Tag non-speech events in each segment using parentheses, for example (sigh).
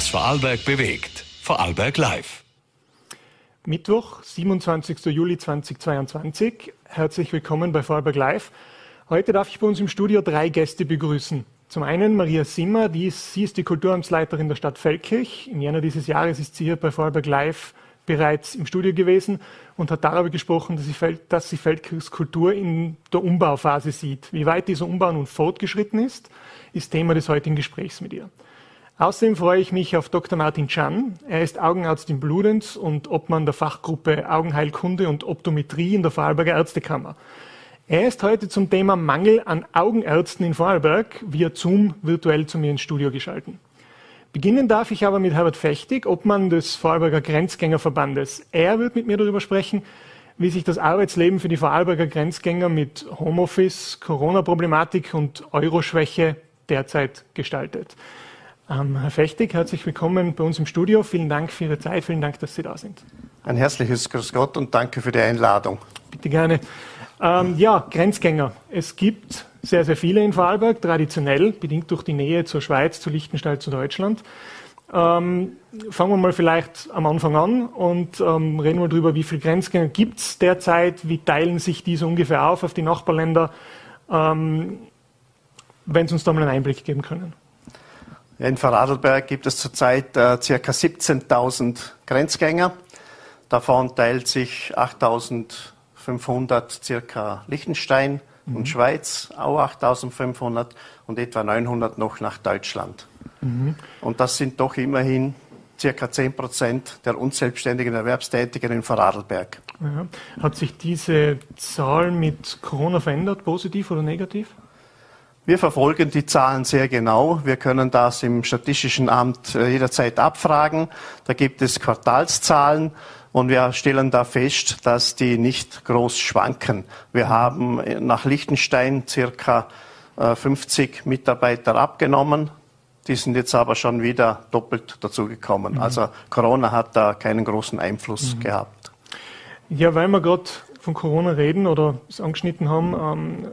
was Vorarlberg bewegt. Vorarlberg Live. Mittwoch, 27. Juli 2022. Herzlich willkommen bei Vorarlberg Live. Heute darf ich bei uns im Studio drei Gäste begrüßen. Zum einen Maria Simmer, die ist, sie ist die Kulturamtsleiterin der Stadt Feldkirch. Im Jänner dieses Jahres ist sie hier bei Vorarlberg Live bereits im Studio gewesen und hat darüber gesprochen, dass sie, dass sie Feldkirchs Kultur in der Umbauphase sieht. Wie weit dieser Umbau nun fortgeschritten ist, ist Thema des heutigen Gesprächs mit ihr. Außerdem freue ich mich auf Dr. Martin Chan. Er ist Augenarzt in Bludenz und Obmann der Fachgruppe Augenheilkunde und Optometrie in der Vorarlberger Ärztekammer. Er ist heute zum Thema Mangel an Augenärzten in Vorarlberg via Zoom virtuell zu mir ins Studio geschalten. Beginnen darf ich aber mit Herbert Fechtig, Obmann des Vorarlberger Grenzgängerverbandes. Er wird mit mir darüber sprechen, wie sich das Arbeitsleben für die Vorarlberger Grenzgänger mit Homeoffice, Corona-Problematik und Euroschwäche derzeit gestaltet. Ähm, Herr Fechtig, herzlich willkommen bei uns im Studio. Vielen Dank für Ihre Zeit, vielen Dank, dass Sie da sind. Ein herzliches Grüß Gott und danke für die Einladung. Bitte gerne. Ähm, ja, Grenzgänger. Es gibt sehr, sehr viele in Vorarlberg, traditionell, bedingt durch die Nähe zur Schweiz, zu Liechtenstein, zu Deutschland. Ähm, fangen wir mal vielleicht am Anfang an und ähm, reden wir darüber, wie viele Grenzgänger gibt es derzeit, wie teilen sich diese ungefähr auf auf die Nachbarländer, ähm, wenn Sie uns da mal einen Einblick geben können. In Vorarlberg gibt es zurzeit äh, ca. 17.000 Grenzgänger. Davon teilt sich 8.500 circa Liechtenstein mhm. und Schweiz, auch 8.500 und etwa 900 noch nach Deutschland. Mhm. Und das sind doch immerhin circa 10 Prozent der unselbstständigen Erwerbstätigen in Vorarlberg. Ja. Hat sich diese Zahl mit Corona verändert, positiv oder negativ? Wir verfolgen die Zahlen sehr genau. Wir können das im Statistischen Amt äh, jederzeit abfragen. Da gibt es Quartalszahlen und wir stellen da fest, dass die nicht groß schwanken. Wir haben nach Liechtenstein circa 50 äh, Mitarbeiter abgenommen. Die sind jetzt aber schon wieder doppelt dazugekommen. Mhm. Also Corona hat da keinen großen Einfluss mhm. gehabt. Ja, weil wir gerade von Corona reden oder es angeschnitten haben, ähm,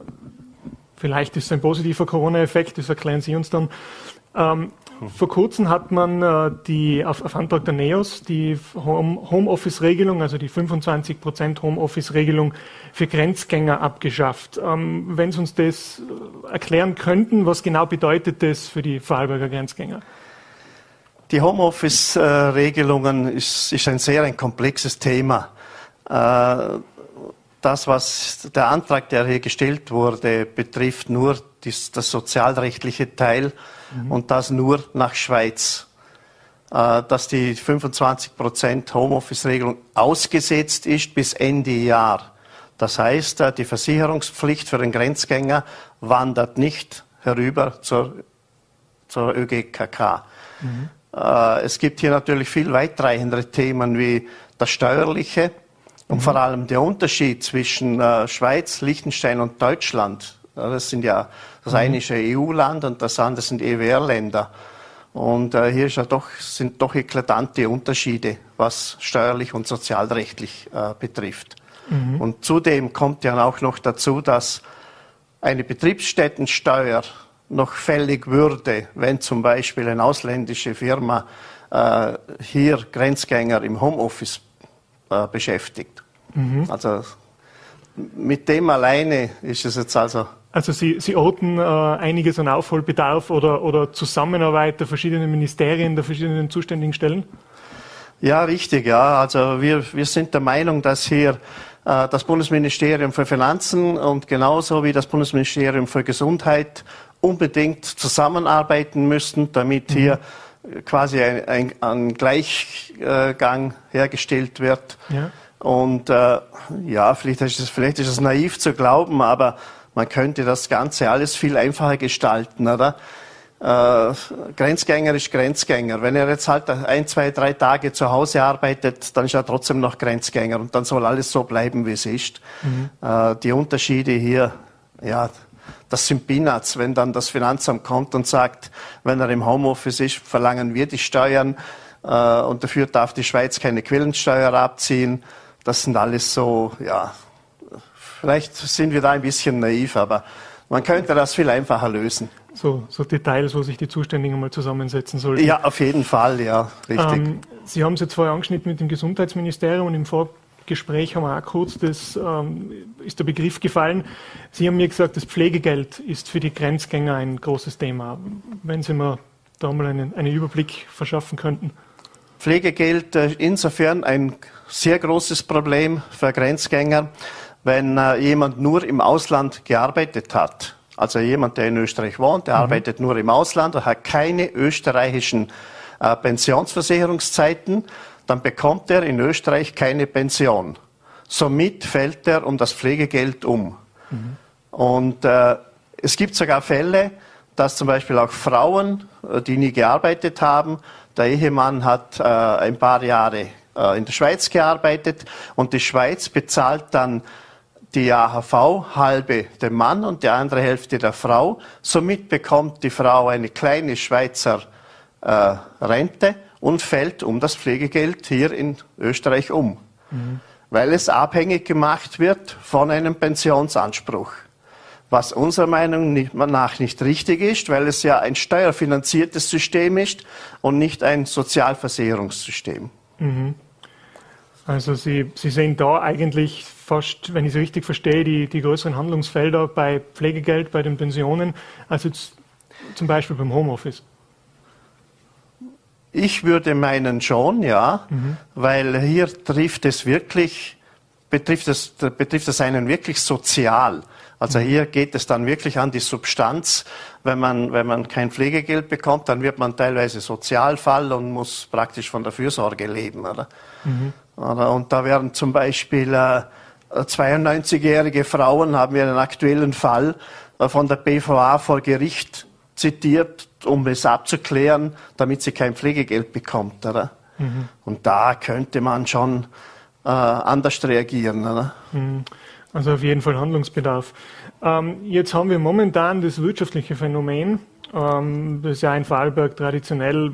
Vielleicht ist es ein positiver Corona-Effekt, das erklären Sie uns dann. Ähm, vor kurzem hat man äh, die, auf, auf, Antrag der NEOS die Homeoffice-Regelung, also die 25% Homeoffice-Regelung für Grenzgänger abgeschafft. Ähm, wenn Sie uns das erklären könnten, was genau bedeutet das für die Vorarlberger Grenzgänger? Die Homeoffice-Regelungen ist, ist, ein sehr ein komplexes Thema. Äh, das, was der Antrag, der hier gestellt wurde, betrifft nur das, das sozialrechtliche Teil mhm. und das nur nach Schweiz. Äh, dass die 25% Homeoffice-Regelung ausgesetzt ist bis Ende Jahr. Das heißt, äh, die Versicherungspflicht für den Grenzgänger wandert nicht herüber zur, zur ÖGKK. Mhm. Äh, es gibt hier natürlich viel weitreichendere Themen wie das Steuerliche. Und mhm. vor allem der Unterschied zwischen äh, Schweiz, Liechtenstein und Deutschland, das sind ja, das mhm. eine ist ein EU-Land und das andere sind EWR-Länder. Und äh, hier ja doch, sind doch eklatante Unterschiede, was steuerlich und sozialrechtlich äh, betrifft. Mhm. Und zudem kommt ja auch noch dazu, dass eine Betriebsstättensteuer noch fällig würde, wenn zum Beispiel eine ausländische Firma äh, hier Grenzgänger im Homeoffice äh, beschäftigt. Mhm. Also mit dem alleine ist es jetzt also. Also Sie, Sie orten äh, einiges an Aufholbedarf oder, oder Zusammenarbeit der verschiedenen Ministerien, der verschiedenen zuständigen Stellen? Ja, richtig, ja. Also wir, wir sind der Meinung, dass hier äh, das Bundesministerium für Finanzen und genauso wie das Bundesministerium für Gesundheit unbedingt zusammenarbeiten müssten, damit mhm. Quasi ein, ein, ein Gleichgang hergestellt wird. Ja. Und äh, ja, vielleicht ist, es, vielleicht ist es naiv zu glauben, aber man könnte das Ganze alles viel einfacher gestalten, oder? Äh, Grenzgänger ist Grenzgänger. Wenn er jetzt halt ein, zwei, drei Tage zu Hause arbeitet, dann ist er trotzdem noch Grenzgänger und dann soll alles so bleiben, wie es ist. Mhm. Äh, die Unterschiede hier, ja, das sind Peanuts, wenn dann das Finanzamt kommt und sagt, wenn er im Homeoffice ist, verlangen wir die Steuern äh, und dafür darf die Schweiz keine Quellensteuer abziehen. Das sind alles so, ja, vielleicht sind wir da ein bisschen naiv, aber man könnte das viel einfacher lösen. so, so Details, wo sich die Zuständigen mal zusammensetzen sollten. Ja, auf jeden Fall, ja, richtig. Ähm, Sie haben es jetzt vorher angeschnitten mit dem Gesundheitsministerium und im Vorgespräch haben wir auch kurz, das ähm, ist der Begriff gefallen. Sie haben mir gesagt, das Pflegegeld ist für die Grenzgänger ein großes Thema. Wenn Sie mir da mal einen, einen Überblick verschaffen könnten. Pflegegeld äh, insofern ein sehr großes Problem für Grenzgänger, wenn äh, jemand nur im Ausland gearbeitet hat. Also jemand, der in Österreich wohnt, der mhm. arbeitet nur im Ausland und hat keine österreichischen äh, Pensionsversicherungszeiten, dann bekommt er in Österreich keine Pension. Somit fällt er um das Pflegegeld um. Mhm. Und äh, es gibt sogar Fälle, dass zum Beispiel auch Frauen, äh, die nie gearbeitet haben, der Ehemann hat äh, ein paar Jahre äh, in der Schweiz gearbeitet und die Schweiz bezahlt dann die AHV halbe dem Mann und die andere Hälfte der Frau. Somit bekommt die Frau eine kleine Schweizer äh, Rente und fällt um das Pflegegeld hier in Österreich um, mhm. weil es abhängig gemacht wird von einem Pensionsanspruch. Was unserer Meinung nach nicht richtig ist, weil es ja ein steuerfinanziertes System ist und nicht ein Sozialversicherungssystem. Mhm. Also Sie, Sie sehen da eigentlich fast, wenn ich es richtig verstehe, die, die größeren Handlungsfelder bei Pflegegeld, bei den Pensionen, also zum Beispiel beim Homeoffice. Ich würde meinen schon, ja, mhm. weil hier trifft es wirklich, betrifft es, betrifft es einen wirklich sozial. Also hier geht es dann wirklich an die Substanz. Wenn man, wenn man kein Pflegegeld bekommt, dann wird man teilweise Sozialfall und muss praktisch von der Fürsorge leben. Oder? Mhm. Oder? Und da werden zum Beispiel äh, 92-jährige Frauen, haben wir einen aktuellen Fall äh, von der BVA vor Gericht zitiert, um es abzuklären, damit sie kein Pflegegeld bekommt. Oder? Mhm. Und da könnte man schon äh, anders reagieren. Oder? Mhm. Also auf jeden Fall Handlungsbedarf. Ähm, jetzt haben wir momentan das wirtschaftliche Phänomen, ähm, das ja in Vorarlberg traditionell,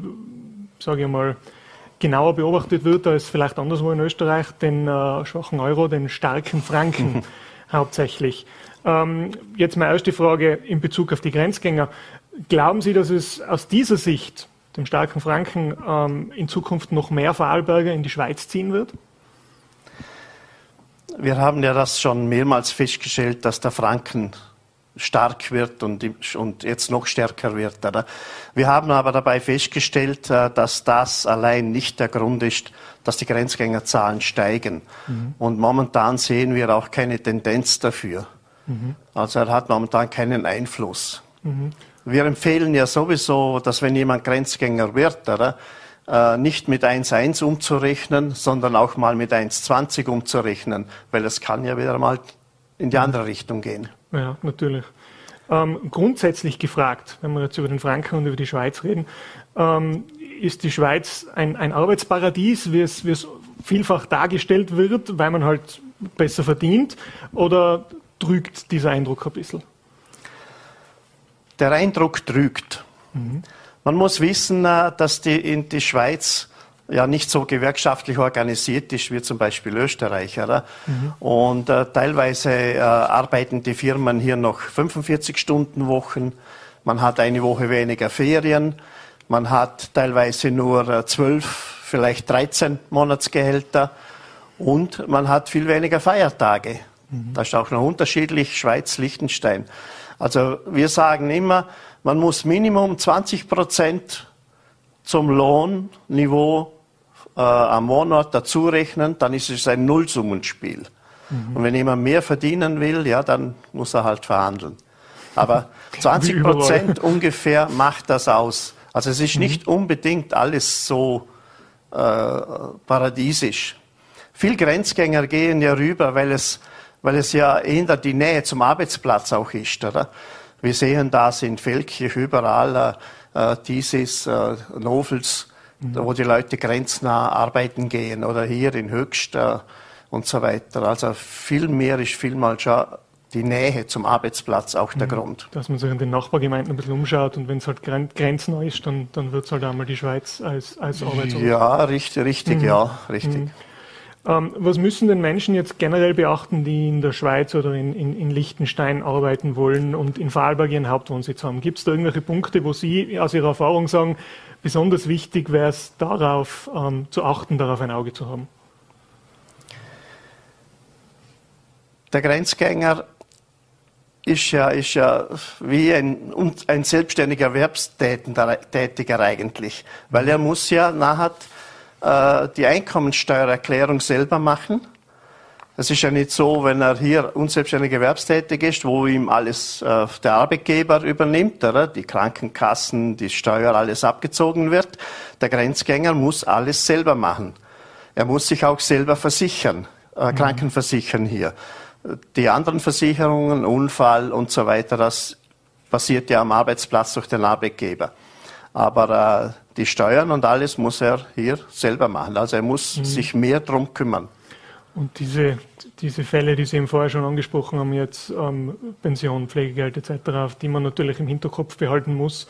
sage ich mal, genauer beobachtet wird als vielleicht anderswo in Österreich, den äh, schwachen Euro, den starken Franken (laughs) hauptsächlich. Ähm, jetzt meine erste Frage in Bezug auf die Grenzgänger. Glauben Sie, dass es aus dieser Sicht, dem starken Franken, ähm, in Zukunft noch mehr Vorarlberger in die Schweiz ziehen wird? Wir haben ja das schon mehrmals festgestellt, dass der Franken stark wird und, und jetzt noch stärker wird. Oder? Wir haben aber dabei festgestellt, äh, dass das allein nicht der Grund ist, dass die Grenzgängerzahlen steigen. Mhm. Und momentan sehen wir auch keine Tendenz dafür. Mhm. Also er hat momentan keinen Einfluss. Mhm. Wir empfehlen ja sowieso, dass wenn jemand Grenzgänger wird, oder, äh, nicht mit 1,1 umzurechnen, sondern auch mal mit 1,20 umzurechnen, weil es kann ja wieder mal in die andere Richtung gehen. Ja, natürlich. Ähm, grundsätzlich gefragt, wenn wir jetzt über den Franken und über die Schweiz reden, ähm, ist die Schweiz ein, ein Arbeitsparadies, wie es, wie es vielfach dargestellt wird, weil man halt besser verdient, oder trügt dieser Eindruck ein bisschen? Der Eindruck trügt. Mhm. Man muss wissen, äh, dass die, in die Schweiz ja nicht so gewerkschaftlich organisiert ist wie zum Beispiel Österreich. Oder? Mhm. Und äh, teilweise äh, arbeiten die Firmen hier noch 45 Stunden Wochen. Man hat eine Woche weniger Ferien. Man hat teilweise nur äh, 12, vielleicht 13 Monatsgehälter. Und man hat viel weniger Feiertage. Mhm. Das ist auch noch unterschiedlich, Schweiz, Liechtenstein. Also wir sagen immer, man muss Minimum 20 Prozent zum Lohnniveau äh, am Monat dazu rechnen, dann ist es ein Nullsummenspiel. Mhm. Und wenn jemand mehr verdienen will, ja, dann muss er halt verhandeln. Aber (laughs) 20 Prozent ungefähr macht das aus. Also es ist mhm. nicht unbedingt alles so äh, paradiesisch. Viel Grenzgänger gehen ja rüber, weil es, weil es ja eher die Nähe zum Arbeitsplatz auch ist, oder? Wir sehen das in Feldkirch überall, äh, äh dieses, äh, Novels, mhm. wo die Leute grenznah arbeiten gehen oder hier in Höchst äh, und so weiter. Also viel mehr ist vielmal schon die Nähe zum Arbeitsplatz auch der mhm. Grund. Dass man sich in den Nachbargemeinden ein bisschen umschaut und wenn es halt grenznah ist, dann, dann wird es halt einmal die Schweiz als, als Arbeitsort. Ja, richtig, richtig, mhm. ja, richtig. Ähm, was müssen denn Menschen jetzt generell beachten, die in der Schweiz oder in, in, in Liechtenstein arbeiten wollen und in Vorarlberg ihren Hauptwohnsitz haben? Gibt es da irgendwelche Punkte, wo Sie aus Ihrer Erfahrung sagen, besonders wichtig wäre es darauf ähm, zu achten, darauf ein Auge zu haben? Der Grenzgänger ist ja, ist ja wie ein, ein selbstständiger Erwerbstätiger eigentlich, weil er muss ja nachher äh, die Einkommensteuererklärung selber machen. Es ist ja nicht so, wenn er hier unselbstständig erwerbstätig ist, wo ihm alles äh, der Arbeitgeber übernimmt, oder? die Krankenkassen, die Steuer, alles abgezogen wird. Der Grenzgänger muss alles selber machen. Er muss sich auch selber versichern, äh, mhm. Krankenversichern hier. Die anderen Versicherungen, Unfall und so weiter, das passiert ja am Arbeitsplatz durch den Arbeitgeber. Aber äh, die Steuern und alles muss er hier selber machen. Also er muss mhm. sich mehr darum kümmern. Und diese, diese Fälle, die Sie eben vorher schon angesprochen haben, jetzt ähm, Pension, Pflegegeld etc., die man natürlich im Hinterkopf behalten muss,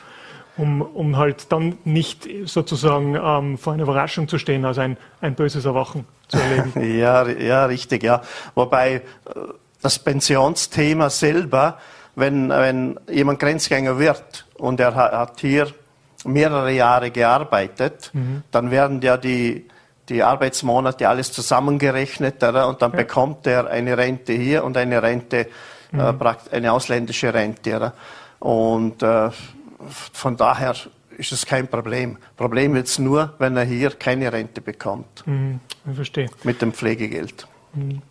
um, um halt dann nicht sozusagen ähm, vor einer Überraschung zu stehen, also ein, ein böses Erwachen zu erleben. (laughs) ja, ja, richtig, ja. Wobei äh, das Pensionsthema selber, wenn, wenn jemand Grenzgänger wird und er hat hier mehrere Jahre gearbeitet, mhm. dann werden ja die, die Arbeitsmonate alles zusammengerechnet oder? und dann ja. bekommt er eine Rente hier und eine Rente, äh, mhm. äh, eine ausländische Rente. Oder? Und äh, von daher ist es kein Problem. Problem wird es nur, wenn er hier keine Rente bekommt. Mhm, ich verstehe. Mit dem Pflegegeld. Mhm.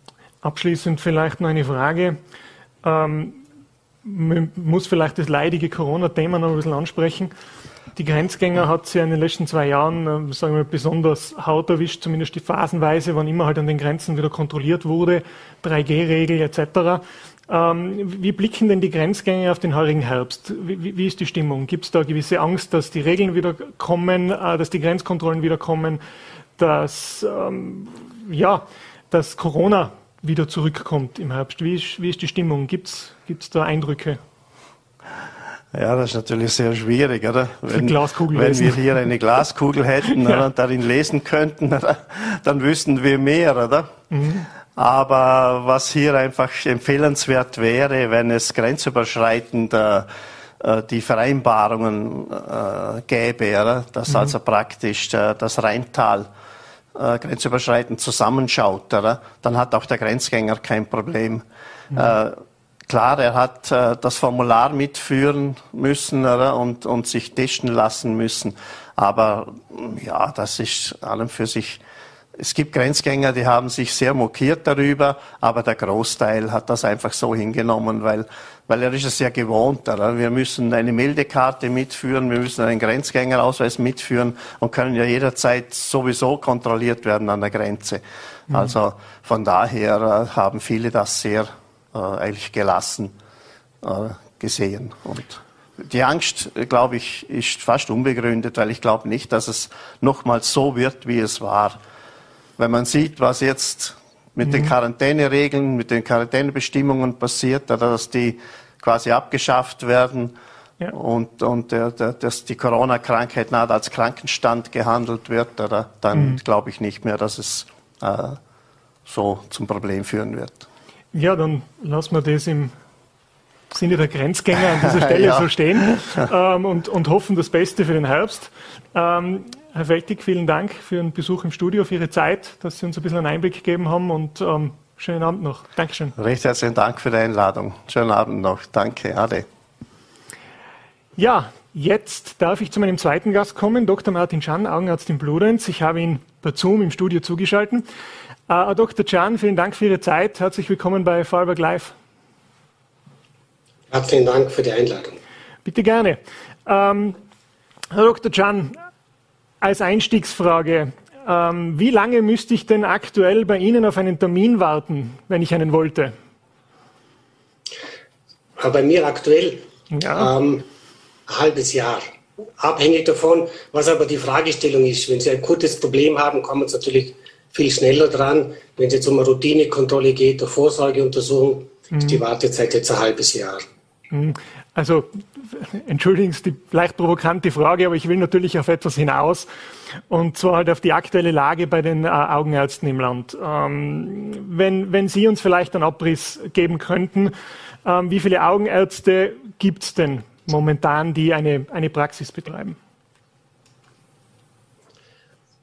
Abschließend vielleicht noch eine Frage. Ähm, man muss vielleicht das leidige Corona-Thema noch ein bisschen ansprechen. Die Grenzgänger hat sie in den letzten zwei Jahren, äh, sagen wir, besonders haut erwischt, zumindest die Phasenweise, wann immer halt an den Grenzen wieder kontrolliert wurde, 3G-Regel etc. Ähm, wie blicken denn die Grenzgänger auf den heurigen Herbst? Wie, wie ist die Stimmung? Gibt es da gewisse Angst, dass die Regeln wieder kommen, äh, dass die Grenzkontrollen wieder kommen, dass, ähm, ja, dass Corona wieder zurückkommt im Herbst? Wie ist, wie ist die Stimmung? Gibt es da Eindrücke? Ja, das ist natürlich sehr schwierig, oder? Wenn, wenn wir hier eine Glaskugel hätten (laughs) ja. und darin lesen könnten, oder? dann wüssten wir mehr, oder? Mhm. Aber was hier einfach empfehlenswert wäre, wenn es grenzüberschreitend äh, die Vereinbarungen äh, gäbe, oder? dass mhm. also praktisch äh, das Rheintal äh, grenzüberschreitend zusammenschaut, oder? dann hat auch der Grenzgänger kein Problem. Mhm. Klar, er hat äh, das Formular mitführen müssen oder, und, und sich testen lassen müssen. Aber ja, das ist allem für sich. Es gibt Grenzgänger, die haben sich sehr mokiert darüber, aber der Großteil hat das einfach so hingenommen, weil, weil er ist es ja gewohnt. Oder? Wir müssen eine Meldekarte mitführen, wir müssen einen Grenzgängerausweis mitführen und können ja jederzeit sowieso kontrolliert werden an der Grenze. Mhm. Also von daher äh, haben viele das sehr äh, eigentlich gelassen äh, gesehen. Und die Angst, glaube ich, ist fast unbegründet, weil ich glaube nicht, dass es nochmals so wird, wie es war. Wenn man sieht, was jetzt mit mhm. den Quarantäneregeln, mit den Quarantänebestimmungen passiert, dass die quasi abgeschafft werden ja. und, und der, der, dass die Corona-Krankheit nahe als Krankenstand gehandelt wird, oder, dann mhm. glaube ich nicht mehr, dass es äh, so zum Problem führen wird. Ja, dann lassen wir das im Sinne der Grenzgänger an dieser Stelle (laughs) ja. so stehen ähm, und, und hoffen das Beste für den Herbst. Ähm, Herr Feltig, vielen Dank für Ihren Besuch im Studio, für Ihre Zeit, dass Sie uns ein bisschen einen Einblick gegeben haben und ähm, schönen Abend noch. Dankeschön. Recht herzlichen Dank für die Einladung. Schönen Abend noch. Danke. Ade. Ja, jetzt darf ich zu meinem zweiten Gast kommen, Dr. Martin Schan, Augenarzt in Bludenz. Ich habe ihn per Zoom im Studio zugeschaltet. Uh, Dr. Can, vielen Dank für Ihre Zeit. Herzlich willkommen bei Vorarlberg Live. Herzlichen Dank für die Einladung. Bitte gerne. Ähm, Herr Dr. Can, als Einstiegsfrage, ähm, wie lange müsste ich denn aktuell bei Ihnen auf einen Termin warten, wenn ich einen wollte? Bei mir aktuell ja. ähm, ein halbes Jahr. Abhängig davon, was aber die Fragestellung ist. Wenn Sie ein kurzes Problem haben, kommen Sie natürlich viel schneller dran. Wenn es jetzt um eine Routinekontrolle geht, eine Vorsorgeuntersuchung, mhm. ist die Wartezeit jetzt ein halbes Jahr. Mhm. Also entschuldigen Sie die leicht provokante Frage, aber ich will natürlich auf etwas hinaus. Und zwar halt auf die aktuelle Lage bei den äh, Augenärzten im Land. Ähm, wenn, wenn Sie uns vielleicht einen Abriss geben könnten, ähm, wie viele Augenärzte gibt es denn momentan, die eine, eine Praxis betreiben?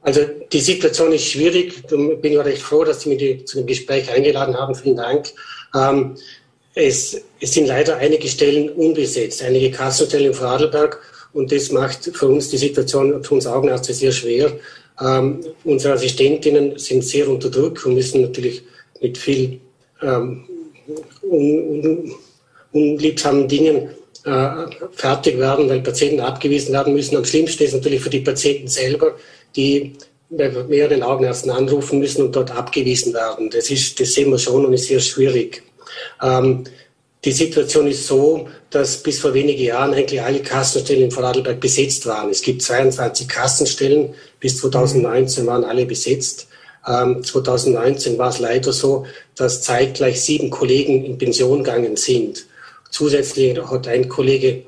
Also die Situation ist schwierig. Ich bin ja recht froh, dass Sie mich zu dem Gespräch eingeladen haben. Vielen Dank. Ähm, es, es, sind leider einige Stellen unbesetzt, einige Kassenstellen in Vorarlberg. Und das macht für uns die Situation, für uns Augenärzte sehr schwer. Ähm, unsere Assistentinnen sind sehr unter Druck und müssen natürlich mit viel ähm, un, un, unliebsamen Dingen äh, fertig werden, weil Patienten abgewiesen werden müssen. Am schlimmsten ist natürlich für die Patienten selber, die bei mehreren Augenärzten anrufen müssen und dort abgewiesen werden. Das, ist, das sehen wir schon und ist sehr schwierig. Ähm, die Situation ist so, dass bis vor wenigen Jahren eigentlich alle Kassenstellen in Vorarlberg besetzt waren. Es gibt 22 Kassenstellen, bis 2019 waren alle besetzt. Ähm, 2019 war es leider so, dass zeitgleich sieben Kollegen in Pension gegangen sind. Zusätzlich hat ein Kollege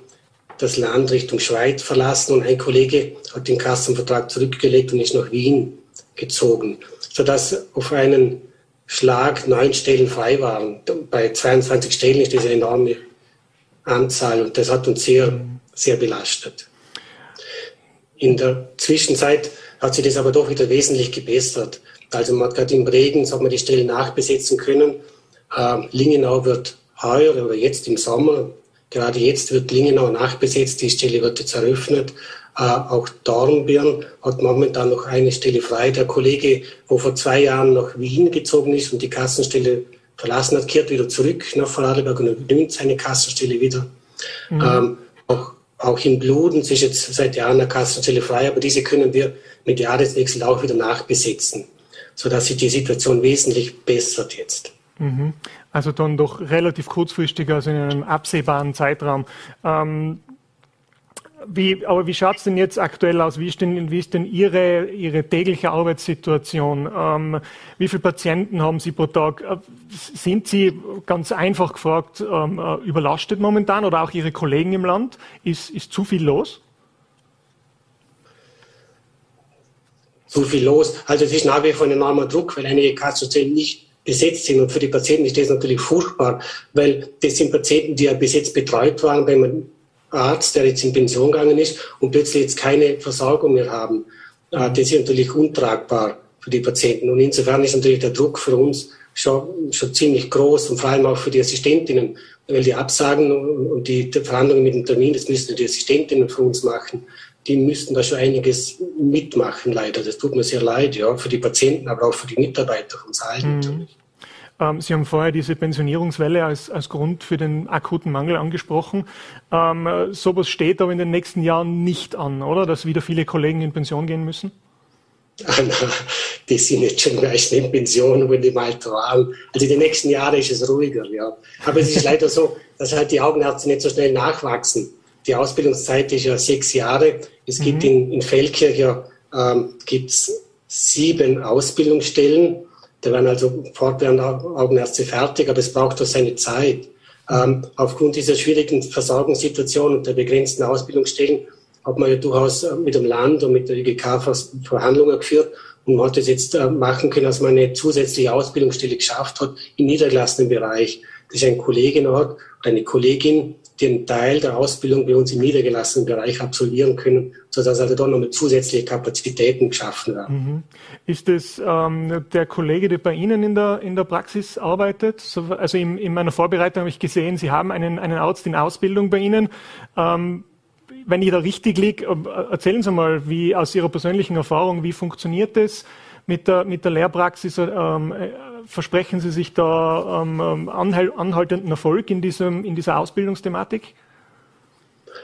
das Land Richtung Schweiz verlassen und ein Kollege hat den Kassenvertrag zurückgelegt und ist nach Wien gezogen, sodass auf einen Schlag neun Stellen frei waren. Bei 22 Stellen ist das eine enorme Anzahl und das hat uns sehr, sehr belastet. In der Zwischenzeit hat sich das aber doch wieder wesentlich gebessert. Also man hat gerade im Regen, hat man die Stellen nachbesetzen können. Äh, Lingenau wird heuer oder jetzt im Sommer Gerade jetzt wird Lingenau nachbesetzt, die Stelle wird jetzt eröffnet. Äh, auch Dornbirn hat momentan noch eine Stelle frei. Der Kollege, wo vor zwei Jahren nach Wien gezogen ist und die Kassenstelle verlassen hat, kehrt wieder zurück nach Vorarlberg und übernimmt seine Kassenstelle wieder. Mhm. Ähm, auch, auch in Bludenz ist jetzt seit Jahren eine Kassenstelle frei, aber diese können wir mit Jahreswechsel auch wieder nachbesetzen, sodass sich die Situation wesentlich bessert jetzt. Mhm. Also dann doch relativ kurzfristig, also in einem absehbaren Zeitraum. Ähm, wie, aber wie schaut es denn jetzt aktuell aus? Wie ist denn, wie ist denn Ihre, Ihre tägliche Arbeitssituation? Ähm, wie viele Patienten haben Sie pro Tag? Äh, sind Sie ganz einfach gefragt ähm, äh, überlastet momentan oder auch Ihre Kollegen im Land? Ist, ist zu viel los? Zu viel los. Also es ist nach wie vor ein enormer Druck, weil einige Kassenstellen nicht besetzt sind. Und für die Patienten ist das natürlich furchtbar, weil das sind Patienten, die ja bis jetzt betreut waren bei einem Arzt, der jetzt in Pension gegangen ist und plötzlich jetzt keine Versorgung mehr haben. Äh, das ist natürlich untragbar für die Patienten. Und insofern ist natürlich der Druck für uns schon, schon ziemlich groß und vor allem auch für die Assistentinnen, weil die Absagen und die Verhandlungen mit dem Termin, das müssen die Assistentinnen für uns machen. Die müssten da schon einiges mitmachen, leider. Das tut mir sehr leid, ja, für die Patienten, aber auch für die Mitarbeiter von allen mhm. natürlich. Ähm, Sie haben vorher diese Pensionierungswelle als, als Grund für den akuten Mangel angesprochen. Ähm, sowas steht aber in den nächsten Jahren nicht an, oder? Dass wieder viele Kollegen in Pension gehen müssen? die sind jetzt schon meist in Pension, wenn die mal tragen. Also in den nächsten Jahren ist es ruhiger, ja. Aber es ist (laughs) leider so, dass halt die Augenärzte nicht so schnell nachwachsen. Die Ausbildungszeit ist ja sechs Jahre. Es mhm. gibt in, in Feldkirch ja ähm, gibt's sieben Ausbildungsstellen. Da werden also fortwährend Augenärzte fertig, aber es braucht doch seine Zeit. Ähm, aufgrund dieser schwierigen Versorgungssituation und der begrenzten Ausbildungsstellen hat man ja durchaus äh, mit dem Land und mit der ÖGK Verhandlungen geführt und man hat es jetzt äh, machen können, dass man eine zusätzliche Ausbildungsstelle geschafft hat im niedergelassenen Bereich. Das ist ein Kollege dort, eine Kollegin, den Teil der Ausbildung bei uns im niedergelassenen Bereich absolvieren können, sodass also da nochmal zusätzliche Kapazitäten geschaffen werden. Mhm. Ist es ähm, der Kollege, der bei Ihnen in der, in der Praxis arbeitet? also in, in meiner Vorbereitung habe ich gesehen, Sie haben einen, einen Arzt in Ausbildung bei Ihnen. Ähm, wenn ich da richtig liege, äh, erzählen Sie mal, wie aus Ihrer persönlichen Erfahrung, wie funktioniert das mit der, mit der Lehrpraxis? Ähm, äh, versprechen Sie sich da ähm, ähm anhaltenden Erfolg in, diesem, in dieser Ausbildungsthematik?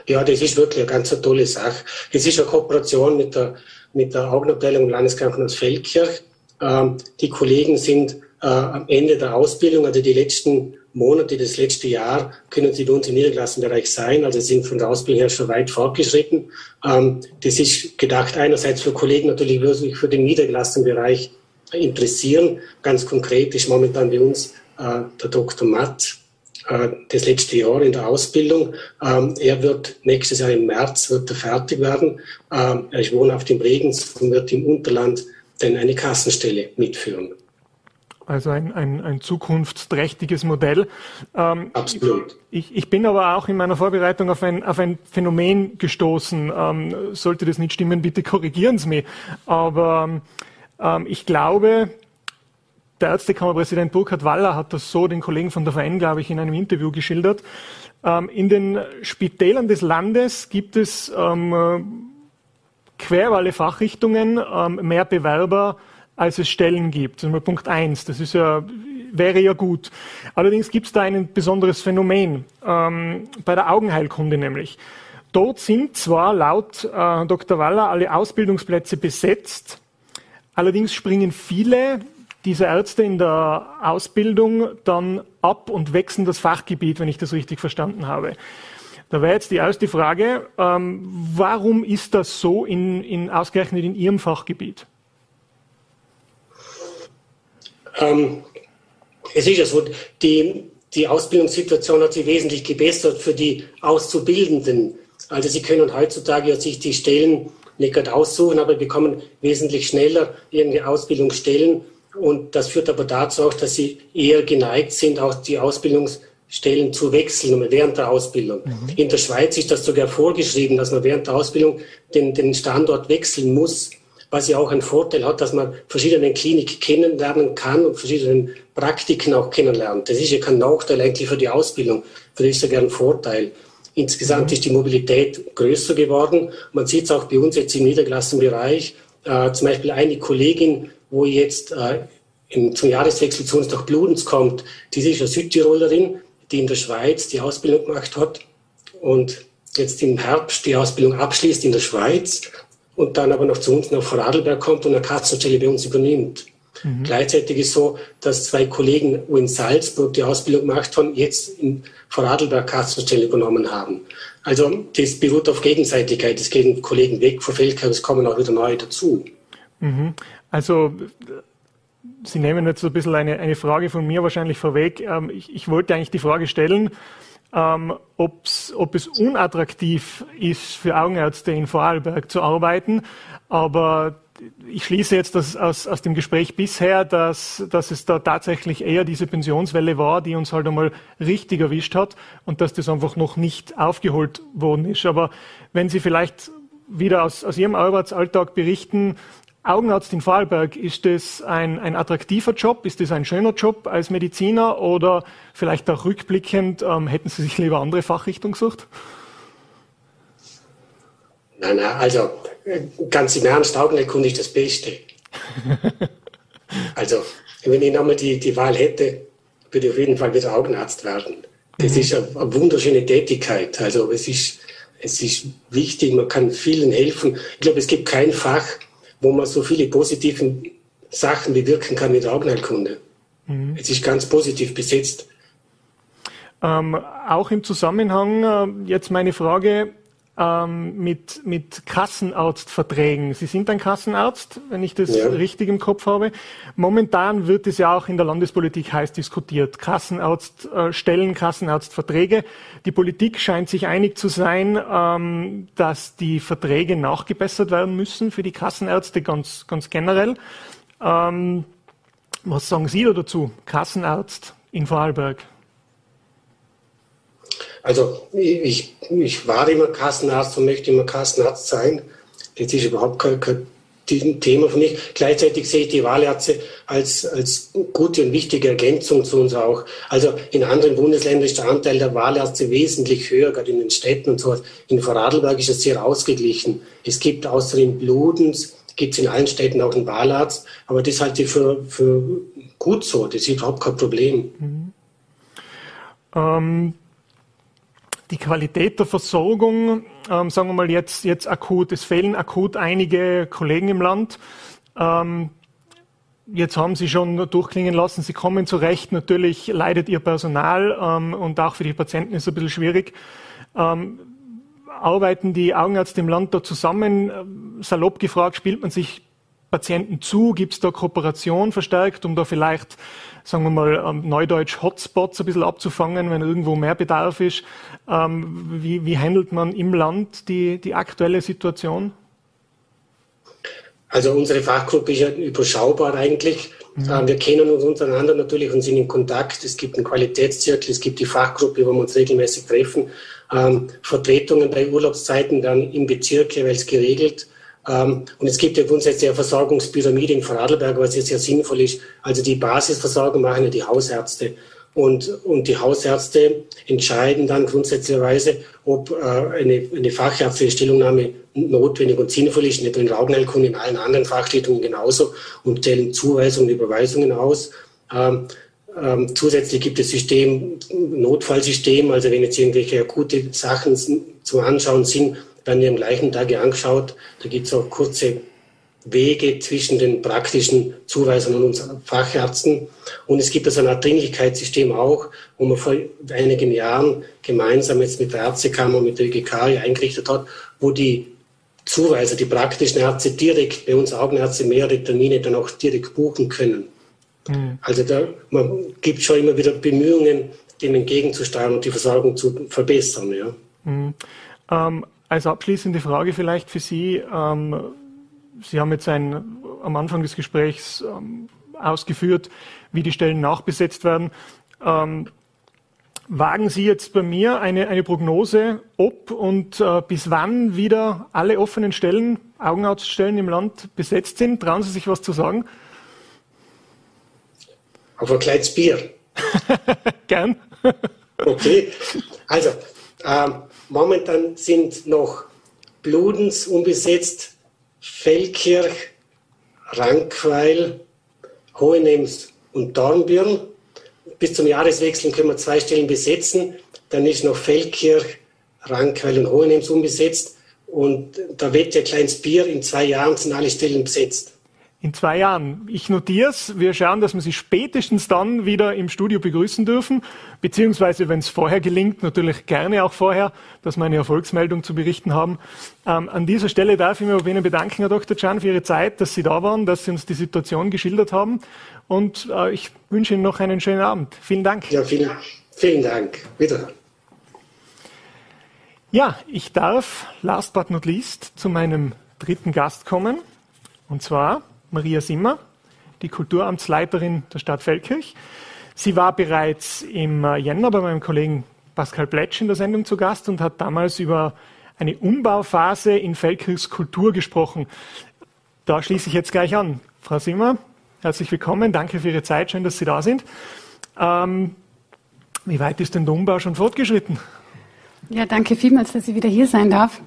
Ja, das ist wirklich eine ganz tolle Sache. Es ist eine Kooperation mit der, mit der Augenabteilung im Landeskrankenhaus Feldkirch. Ähm, die Kollegen sind äh, am Ende der Ausbildung, also die letzten Monate, das letzte Jahr, können sie bei uns im niedergelassenen Bereich sein. Also sind von der Ausbildung her schon weit fortgeschritten. Ähm, das ist gedacht einerseits für Kollegen natürlich wirklich für den niedergelassenen Bereich interessieren. Ganz konkret ist momentan bei uns äh, der Dr. Matt äh, das letzte Jahr in der Ausbildung. Ähm, er wird nächstes Jahr im März wird er fertig werden. Ähm, er ist wohnhaft im Regens und wird im Unterland dann eine Kassenstelle mitführen. Also ein, ein, ein zukunftsträchtiges Modell. Ähm, Absolut. Ich, ich bin aber auch in meiner Vorbereitung auf ein, auf ein Phänomen gestoßen. Ähm, sollte das nicht stimmen, bitte korrigieren Sie mich. Aber ähm, ich glaube, der Ärztekammerpräsident Burkhard Waller hat das so den Kollegen von der VN, glaube ich, in einem Interview geschildert. Ähm, in den Spitälern des Landes gibt es ähm, quer über alle Fachrichtungen ähm, mehr Bewerber als es Stellen gibt. Das ist Punkt eins. Das ist ja, wäre ja gut. Allerdings gibt es da ein besonderes Phänomen, ähm, bei der Augenheilkunde nämlich. Dort sind zwar laut äh, Dr. Waller alle Ausbildungsplätze besetzt, allerdings springen viele dieser Ärzte in der Ausbildung dann ab und wechseln das Fachgebiet, wenn ich das richtig verstanden habe. Da wäre jetzt die erste Frage, ähm, warum ist das so in, in, ausgerechnet in Ihrem Fachgebiet? Ähm, es ist ja so, die, die Ausbildungssituation hat sich wesentlich gebessert für die Auszubildenden. Also sie können heutzutage sich die Stellen nicht gerade aussuchen, aber bekommen wesentlich schneller irgendeine Ausbildungsstellen. Und das führt aber dazu auch, dass sie eher geneigt sind, auch die Ausbildungsstellen zu wechseln während der Ausbildung. Mhm. In der Schweiz ist das sogar vorgeschrieben, dass man während der Ausbildung den, den Standort wechseln muss was ja auch einen Vorteil hat, dass man verschiedene Kliniken kennenlernen kann und verschiedene Praktiken auch kennenlernt. Das ist ja kein Nachteil eigentlich für die Ausbildung, für das ist sogar ein Vorteil. Insgesamt ist die Mobilität größer geworden. Man sieht es auch bei uns jetzt im niedergelassenen Bereich. Äh, zum Beispiel eine Kollegin, wo jetzt äh, im, zum Jahreswechsel zu uns nach Bludenz kommt, die ist eine Südtirolerin, die in der Schweiz die Ausbildung gemacht hat und jetzt im Herbst die Ausbildung abschließt in der Schweiz und dann aber noch zu uns nach Vorarlberg kommt und eine Kassenstelle bei uns übernimmt. Mhm. Gleichzeitig ist so, dass zwei Kollegen, in Salzburg die Ausbildung gemacht haben, jetzt in Vorarlberg Kassenstelle übernommen haben. Also das beruht auf Gegenseitigkeit. Es gehen Kollegen weg von Feldkirch, es kommen auch wieder neue dazu. Mhm. Also Sie nehmen jetzt so ein bisschen eine, eine Frage von mir wahrscheinlich vorweg. Ähm, ich, ich wollte eigentlich die Frage stellen, ähm, ob es unattraktiv ist für Augenärzte in Vorarlberg zu arbeiten. Aber ich schließe jetzt das aus, aus dem Gespräch bisher, dass, dass es da tatsächlich eher diese Pensionswelle war, die uns halt einmal richtig erwischt hat und dass das einfach noch nicht aufgeholt worden ist. Aber wenn Sie vielleicht wieder aus, aus Ihrem Arbeitsalltag berichten, Augenarzt in Vorarlberg, ist das ein, ein attraktiver Job? Ist das ein schöner Job als Mediziner oder vielleicht auch rückblickend, ähm, hätten Sie sich lieber andere Fachrichtung gesucht? Nein, nein, also ganz im Ernst, Augenheilkunde ist das Beste. also, wenn ich nochmal die, die Wahl hätte, würde ich auf jeden Fall wieder Augenarzt werden. Das mhm. ist eine, eine wunderschöne Tätigkeit. Also es ist, es ist wichtig, man kann vielen helfen. Ich glaube, es gibt kein Fach, wo man so viele positive Sachen bewirken kann mit der Augenheilkunde. Mhm. Es ist ganz positiv besetzt. Ähm, auch im Zusammenhang äh, jetzt meine Frage ähm, mit, mit Kassenarztverträgen. Sie sind ein Kassenarzt, wenn ich das ja. richtig im Kopf habe. Momentan wird es ja auch in der Landespolitik heiß diskutiert. Kassenarztstellen, äh, Kassenarztverträge. Die Politik scheint sich einig zu sein, ähm, dass die Verträge nachgebessert werden müssen für die Kassenärzte ganz, ganz generell. Ähm, was sagen Sie da dazu, Kassenarzt in Vorarlberg? Also ich, ich war immer Kassenarzt und möchte immer Kassenarzt sein. Das ist überhaupt kein, kein Thema für mich. Gleichzeitig sehe ich die Wahlärzte als, als gute und wichtige Ergänzung zu uns auch. Also in anderen Bundesländern ist der Anteil der Wahlärzte wesentlich höher, gerade in den Städten und so. In Vorarlberg ist es sehr ausgeglichen. Es gibt außer in Bludens, gibt es in allen Städten auch einen Wahlarzt, aber das halte ich für, für gut so. Das ist überhaupt kein Problem. Mhm. Ähm die Qualität der Versorgung, ähm, sagen wir mal jetzt, jetzt akut, es fehlen akut einige Kollegen im Land. Ähm, jetzt haben Sie schon durchklingen lassen, Sie kommen zurecht. Natürlich leidet Ihr Personal ähm, und auch für die Patienten ist es ein bisschen schwierig. Ähm, arbeiten die Augenärzte im Land da zusammen? Ähm, salopp gefragt, spielt man sich Patienten zu? Gibt es da Kooperation verstärkt, um da vielleicht, sagen wir mal, neudeutsch Hotspots ein bisschen abzufangen, wenn irgendwo mehr Bedarf ist? Ähm, wie, wie handelt man im Land die, die aktuelle Situation? Also unsere Fachgruppe ist ja überschaubar eigentlich. Mhm. Wir kennen uns untereinander natürlich und sind in Kontakt. Es gibt einen Qualitätszirkel, es gibt die Fachgruppe, wo wir uns regelmäßig treffen. Ähm, Vertretungen bei Urlaubszeiten dann im Bezirk jeweils geregelt. Ähm, und es gibt ja grundsätzlich eine Versorgungspyramide in Vorarlberg, was jetzt sehr sinnvoll ist. Also die Basisversorgung machen ja die Hausärzte. Und, und die Hausärzte entscheiden dann grundsätzlicherweise, ob äh, eine, eine fachärztliche Stellungnahme notwendig und sinnvoll ist, nicht nur in Augenheilkunde, in allen anderen Fachrichtungen genauso und stellen Zuweisungen und Überweisungen aus. Ähm, ähm, zusätzlich gibt es System, Notfallsystem, also wenn jetzt irgendwelche akute Sachen zum Anschauen sind, die am gleichen Tag angeschaut. Da gibt es auch kurze Wege zwischen den praktischen Zuweisern und unseren Fachärzten. Und es gibt also ein Dringlichkeitssystem auch, wo man vor einigen Jahren gemeinsam jetzt mit der Ärztekammer, mit der ÖGK eingerichtet hat, wo die Zuweiser, die praktischen Ärzte direkt bei uns Augenärzte mehrere Termine dann auch direkt buchen können. Mhm. Also da man gibt schon immer wieder Bemühungen, dem entgegenzusteuern und die Versorgung zu verbessern. Ja. Mhm. Ähm, als abschließende Frage vielleicht für Sie. Ähm, Sie haben jetzt ein, am Anfang des Gesprächs ähm, ausgeführt, wie die Stellen nachbesetzt werden. Ähm, wagen Sie jetzt bei mir eine, eine Prognose, ob und äh, bis wann wieder alle offenen Stellen, Augenarztstellen im Land besetzt sind? Trauen Sie sich was zu sagen? Auf ein kleines Bier. (laughs) Gern. okay, also ähm, momentan sind noch Bludens unbesetzt, Feldkirch, Rankweil, Hohenems und Dornbirn. Bis zum Jahreswechsel können wir zwei Stellen besetzen. Dann ist noch Feldkirch, Rankweil und Hohenems unbesetzt. Und da wird ja Kleins Bier, in zwei Jahren sind alle Stellen besetzt. In zwei Jahren. Ich notiere es. Wir schauen, dass wir Sie spätestens dann wieder im Studio begrüßen dürfen. Beziehungsweise, wenn es vorher gelingt, natürlich gerne auch vorher, dass wir eine Erfolgsmeldung zu berichten haben. Ähm, an dieser Stelle darf ich mich bei Ihnen bedanken, Herr Dr. Can, für Ihre Zeit, dass Sie da waren, dass Sie uns die Situation geschildert haben. Und äh, ich wünsche Ihnen noch einen schönen Abend. Vielen Dank. Ja, vielen, vielen Dank. Wieder. Ja, ich darf, last but not least, zu meinem dritten Gast kommen. Und zwar Maria Simmer, die Kulturamtsleiterin der Stadt Feldkirch. Sie war bereits im äh, Jänner bei meinem Kollegen Pascal Pletsch in der Sendung zu Gast und hat damals über eine Umbauphase in Feldkirchs Kultur gesprochen. Da schließe ich jetzt gleich an. Frau Simmer, herzlich willkommen. Danke für Ihre Zeit. Schön, dass Sie da sind. Ähm, wie weit ist denn der Umbau schon fortgeschritten? Ja, danke vielmals, dass ich wieder hier sein darf.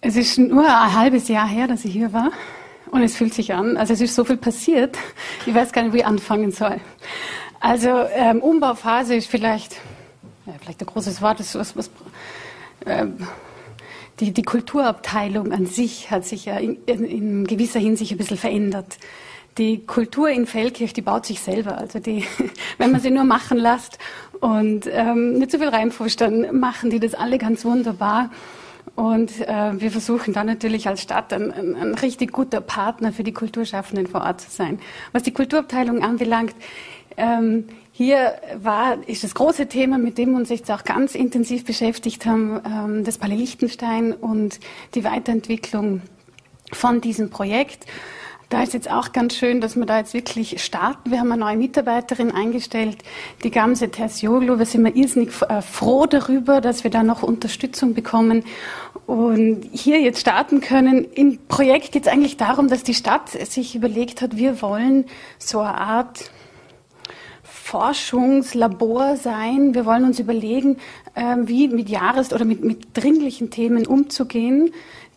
Es ist nur ein halbes Jahr her, dass ich hier war. Und es fühlt sich an, also es ist so viel passiert, ich weiß gar nicht, wie ich anfangen soll. Also ähm, Umbauphase ist vielleicht, ja, vielleicht ein großes Wort, ist was, was ähm, die, die Kulturabteilung an sich hat sich ja in, in, gewisser Hinsicht ein bisschen verändert. Die Kultur in Feldkirch, die baut sich selber. Also die, (laughs) wenn man sie nur machen lässt und ähm, nicht so viel reinfuscht, dann machen die das alle ganz wunderbar. Und äh, wir versuchen dann natürlich als Stadt ein, ein, ein, richtig guter Partner für die Kulturschaffenden vor Ort zu sein. Was die Kulturabteilung anbelangt, ähm, hier war, ist das große Thema, mit dem wir uns jetzt auch ganz intensiv beschäftigt haben, ähm, das Palais Liechtenstein und die Weiterentwicklung von diesem Projekt. Da ist jetzt auch ganz schön, dass wir da jetzt wirklich starten. Wir haben eine neue Mitarbeiterin eingestellt, die Gamse Terzioglu. Wir sind wir irrsinnig äh, froh darüber, dass wir da noch Unterstützung bekommen und hier jetzt starten können. Im Projekt geht es eigentlich darum, dass die Stadt sich überlegt hat, wir wollen so eine Art Forschungslabor sein. Wir wollen uns überlegen, ähm, wie mit Jahres- oder mit, mit dringlichen Themen umzugehen,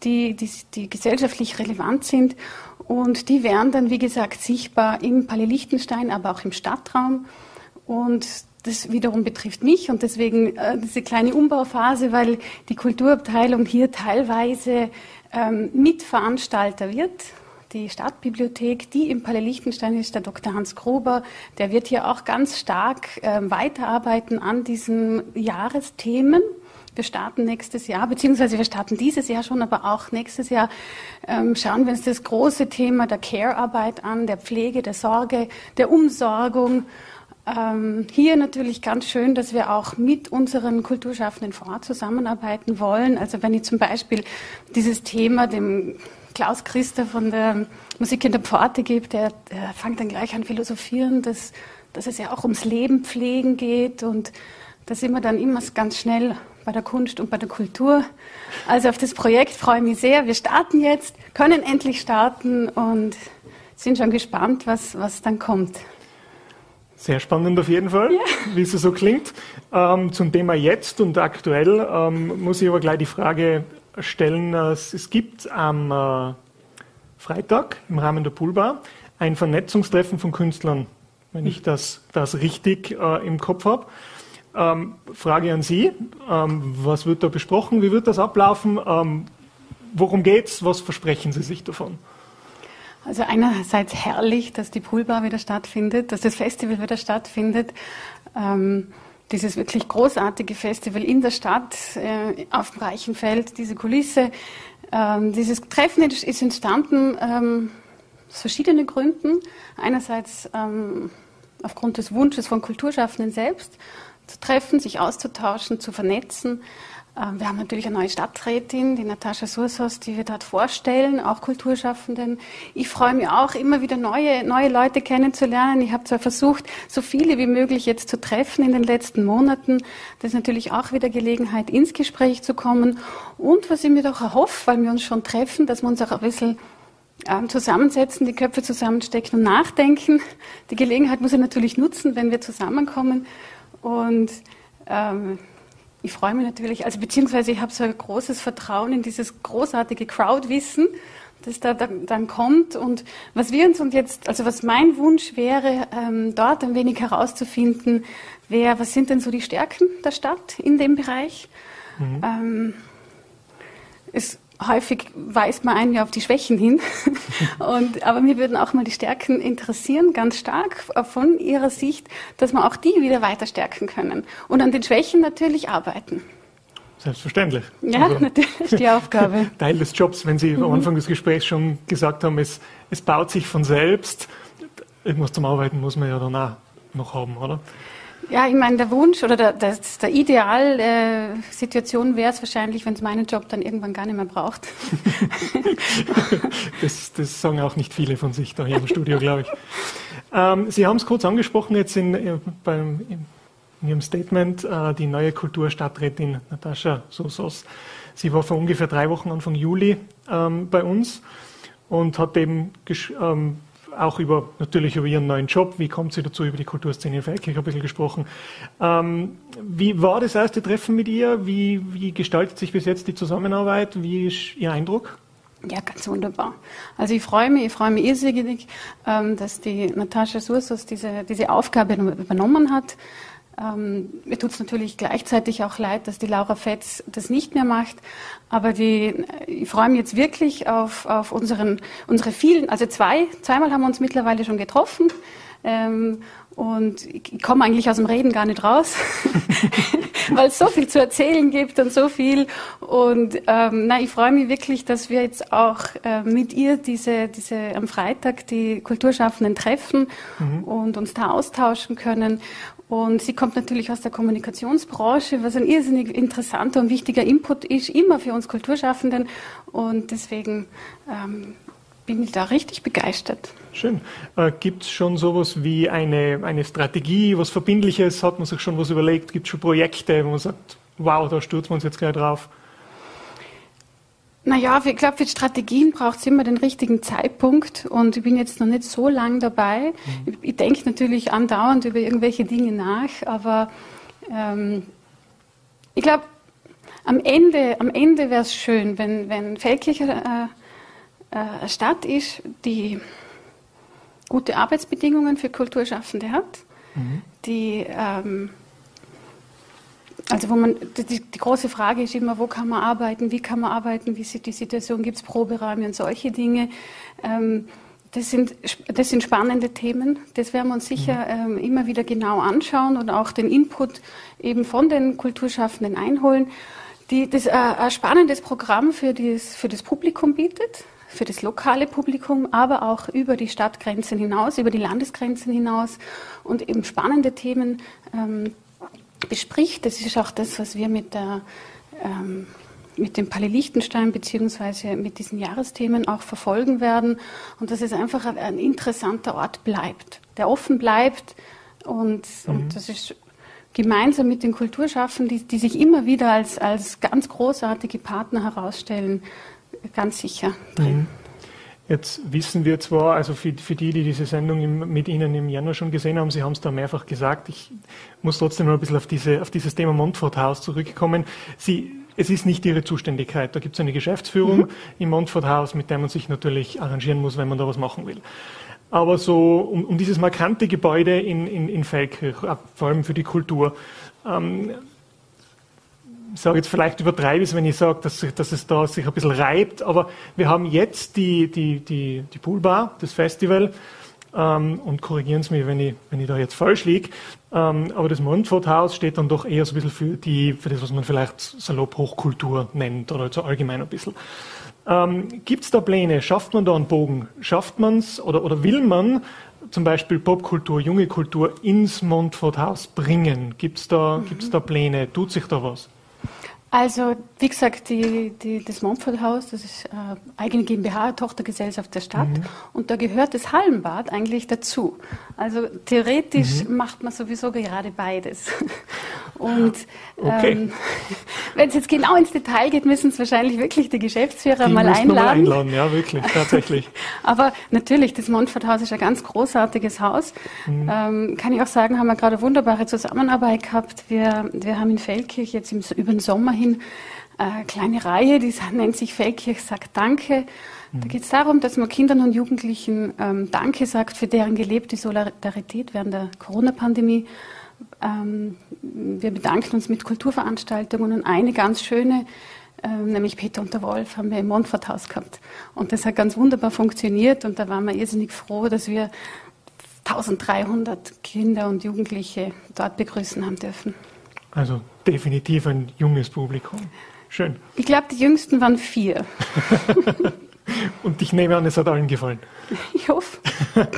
die, die, die gesellschaftlich relevant sind. Und die wären dann, wie gesagt, sichtbar im Palais Liechtenstein, aber auch im Stadtraum. Und das wiederum betrifft mich und deswegen äh, diese kleine Umbauphase, weil die Kulturabteilung hier teilweise ähm, Mitveranstalter wird. Die Stadtbibliothek, die im Palais Liechtenstein ist, der Dr. Hans Gruber, der wird hier auch ganz stark äh, weiterarbeiten an diesen Jahresthemen Wir starten nächstes Jahr, beziehungsweise wir starten dieses Jahr schon, aber auch nächstes Jahr ähm, schauen wir uns das große Thema der Care-Arbeit an, der Pflege, der Sorge, der Umsorgung. Ähm, hier natürlich ganz schön, dass wir auch mit unseren Kulturschaffenden vor Ort zusammenarbeiten wollen. Also wenn ich zum Beispiel dieses Thema dem Klaus Christer von der Musik in der Pforte gebe, der, der fängt dann gleich an philosophieren, dass, dass es ja auch ums Leben pflegen geht und da sind wir dann immer ganz schnell bei der Kunst und bei der Kultur. Also auf das Projekt freue ich mich sehr. Wir starten jetzt, können endlich starten und sind schon gespannt, was, was dann kommt. Sehr spannend auf jeden Fall, ja. wie es so klingt. Ähm, zum Thema jetzt und aktuell ähm, muss ich aber gleich die Frage stellen, äh, es gibt am äh, Freitag im Rahmen der Poolbar ein Vernetzungstreffen von Künstlern, wenn ich das, das richtig äh, im Kopf habe. Ähm, Frage an Sie, ähm, was wird da besprochen, wie wird das ablaufen, ähm, worum es? was versprechen Sie sich davon? Also einerseits herrlich, dass die Poolbar wieder stattfindet, dass das Festival wieder stattfindet. Ähm, dieses wirklich großartige Festival in der Stadt, äh, auf dem Reichenfeld, diese Kulisse. Ähm, dieses Treffen ist entstanden ähm, aus verschiedenen Gründen. Einerseits ähm, aufgrund des Wunsches von Kulturschaffenden selbst zu treffen, sich auszutauschen, zu vernetzen. Ähm, wir haben natürlich eine neue Stadträtin, die Natascha Sursos, die wir dort vorstellen, auch Kulturschaffenden. Ich freue mich auch, immer wieder neue, neue Leute kennenzulernen. Ich habe zwar versucht, so viele wie möglich jetzt zu treffen in den letzten Monaten. Das ist natürlich auch wieder Gelegenheit, ins Gespräch zu kommen. Und was ich mir doch erhoffe, weil wir uns schon treffen, dass wir uns auch ein bisschen ähm, zusammensetzen, die Köpfe zusammenstecken und nachdenken. Die Gelegenheit muss ich natürlich nutzen, wenn wir zusammenkommen. Und ähm, ich freue mich natürlich, also beziehungsweise ich habe so ein großes Vertrauen in dieses großartige Crowdwissen, das da dann kommt. Und was wir uns und jetzt, also was mein Wunsch wäre, ähm, dort ein wenig herauszufinden, wäre, was sind denn so die Stärken der Stadt in dem Bereich? Mhm. Ähm, es häufig weist man einen ja auf die Schwächen hin. (laughs) Und, aber mir würden auch mal die Stärken interessieren, ganz stark von Ihrer Sicht, dass wir auch die wieder weiter stärken können. Und an den Schwächen natürlich arbeiten. Selbstverständlich. Ja, also, natürlich die (laughs) Aufgabe. Teil des Jobs, wenn Sie mhm. am Anfang des Gesprächs schon gesagt haben, es, es baut sich von selbst. Irgendwas zum Arbeiten muss man ja dann auch noch haben, oder? Ja, ich meine, der Wunsch oder der, der, der Idealsituation äh, wäre es wahrscheinlich, wenn es meinen Job dann irgendwann gar nicht mehr braucht. (laughs) das, das, sagen auch nicht viele von sich da hier im Studio, glaube ich. Ähm, Sie haben es kurz angesprochen jetzt in, äh, beim, in, Ihrem Statement, äh, die neue Kulturstadträtin Natascha Sosos. Sie war vor ungefähr drei Wochen, Anfang Juli, ähm, bei uns und hat eben ähm, auch über, natürlich über Ihren neuen Job. Wie kommt sie dazu, über die Kulturszene in Feldkirch ein bisschen gesprochen. Ähm, wie war das erste Treffen mit ihr? Wie, wie gestaltet sich bis jetzt die Zusammenarbeit? Wie ist Ihr Eindruck? Ja, ganz wunderbar. Also ich freue mich, ich freue mich irrsinnig, ähm, dass die Natascha Sursos diese, diese Aufgabe übernommen hat. Ähm, mir tut es natürlich gleichzeitig auch leid, dass die Laura Fetz das nicht mehr macht. Aber die, ich freue mich jetzt wirklich auf, auf unseren, unsere vielen, also zwei, zweimal haben wir uns mittlerweile schon getroffen. Ähm, und ich komme eigentlich aus dem Reden gar nicht raus, (laughs) weil es so viel zu erzählen gibt und so viel. Und ähm, na, ich freue mich wirklich, dass wir jetzt auch äh, mit ihr diese, diese am Freitag die Kulturschaffenden treffen mhm. und uns da austauschen können. Und sie kommt natürlich aus der Kommunikationsbranche, was ein irrsinnig interessanter und wichtiger Input ist, immer für uns Kulturschaffenden. Und deswegen ähm, bin ich da richtig begeistert. Schön. Äh, Gibt es schon sowas wie eine, eine Strategie, was Verbindliches? Hat man sich schon was überlegt? Gibt es schon Projekte, wo man sagt, wow, da stürzen wir uns jetzt gleich drauf? Naja, ich glaube, für Strategien braucht es immer den richtigen Zeitpunkt und ich bin jetzt noch nicht so lang dabei. Mhm. Ich, ich denke natürlich andauernd über irgendwelche Dinge nach, aber ähm, ich glaube, am Ende, am Ende wäre es schön, wenn, wenn Feldkirch äh, äh, Stadt ist, die gute Arbeitsbedingungen für Kulturschaffende hat, mhm. die ähm, also wo man, die, die, große Frage ist immer, wo kann man arbeiten, wie kann man arbeiten, wie sieht die Situation, gibt es Proberäume und solche Dinge, ähm, das sind, das sind spannende Themen. Das werden wir uns sicher mhm. ähm, immer wieder genau anschauen und auch den Input eben von den Kulturschaffenden einholen. Die, das äh, ein spannendes Programm für das, für das Publikum bietet, für das lokale Publikum, aber auch über die Stadtgrenzen hinaus, über die Landesgrenzen hinaus und eben spannende Themen ähm, bespricht. Das ist auch das, was wir mit der ähm, mit dem Palais Liechtenstein beziehungsweise mit diesen Jahresthemen auch verfolgen werden und dass es einfach ein, ein interessanter Ort bleibt, der offen bleibt und, mhm. und das ist gemeinsam mit den Kulturschaffenden, die, die sich immer wieder als, als ganz großartige Partner herausstellen, ganz sicher drin. Mhm. Jetzt wissen wir zwar, also für, für die, die diese Sendung im, mit Ihnen im Januar schon gesehen haben, Sie haben es da mehrfach gesagt, ich muss trotzdem noch ein bisschen auf, diese, auf dieses Thema Montfort House zurückkommen. Sie es ist nicht ihre Zuständigkeit. Da gibt es eine Geschäftsführung mhm. im Montfort House, mit der man sich natürlich arrangieren muss, wenn man da was machen will. Aber so um, um dieses markante Gebäude in, in, in Feldkirch, äh, vor allem für die Kultur, ähm, sage jetzt vielleicht übertreibe es, wenn ich sage, dass, dass es da sich ein bisschen reibt, aber wir haben jetzt die, die, die, die Poolbar, das Festival, ähm, und korrigieren Sie mich, wenn ich, wenn ich da jetzt falsch liege. Ähm, aber das Montfort-Haus steht dann doch eher so ein bisschen für, die, für das, was man vielleicht salopp Hochkultur nennt oder so allgemein ein bisschen. Ähm, Gibt es da Pläne? Schafft man da einen Bogen? Schafft man es oder, oder will man zum Beispiel Popkultur, junge Kultur ins Montfort-Haus bringen? Gibt es da, mhm. gibt's da Pläne? Tut sich da was? Also, wie gesagt, die, die, das Montfort-Haus, das ist äh, eigene GmbH, Tochtergesellschaft der Stadt. Mhm. Und da gehört das Hallenbad eigentlich dazu. Also, theoretisch mhm. macht man sowieso gerade beides. (laughs) Und okay. ähm, (laughs) wenn es jetzt genau ins Detail geht, müssen es wahrscheinlich wirklich die Geschäftsführer die mal einladen. Mal einladen. Ja, wirklich, (laughs) tatsächlich. Aber natürlich, das Montfort-Haus ist ein ganz großartiges Haus. Mhm. Ähm, kann ich auch sagen, haben wir gerade eine wunderbare Zusammenarbeit gehabt. Wir, wir haben in Feldkirch jetzt im, über den Sommer hin eine kleine Reihe, die nennt sich Feldkirch sagt Danke. Da geht es darum, dass man Kindern und Jugendlichen ähm, Danke sagt für deren gelebte Solidarität während der Corona-Pandemie. Ähm, wir bedanken uns mit Kulturveranstaltungen und eine ganz schöne, ähm, nämlich Peter und der Wolf, haben wir im Montforthaus gehabt. Und das hat ganz wunderbar funktioniert und da waren wir irrsinnig froh, dass wir 1300 Kinder und Jugendliche dort begrüßen haben dürfen. Also definitiv ein junges Publikum. Schön. Ich glaube, die jüngsten waren vier. (laughs) Und ich nehme an, es hat allen gefallen. Ich hoffe. (laughs)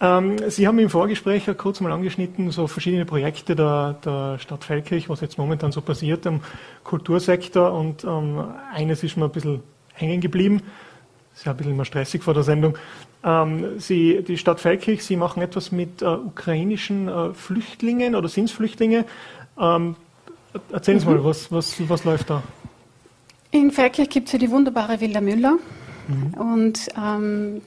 ähm, Sie haben im Vorgespräch ja kurz mal angeschnitten, so verschiedene Projekte der, der Stadt Feldkirch, was jetzt momentan so passiert im Kultursektor. Und ähm, eines ist mir ein bisschen hängen geblieben. Ist ja ein bisschen immer stressig vor der Sendung. Ähm, Sie, die Stadt Feldkirch, Sie machen etwas mit äh, ukrainischen äh, Flüchtlingen oder sind es Flüchtlinge? Ähm, erzählen Sie mhm. mal, was, was, was läuft da? In Feldkirch gibt es ja die wunderbare Villa Müller. Mhm. Und ähm,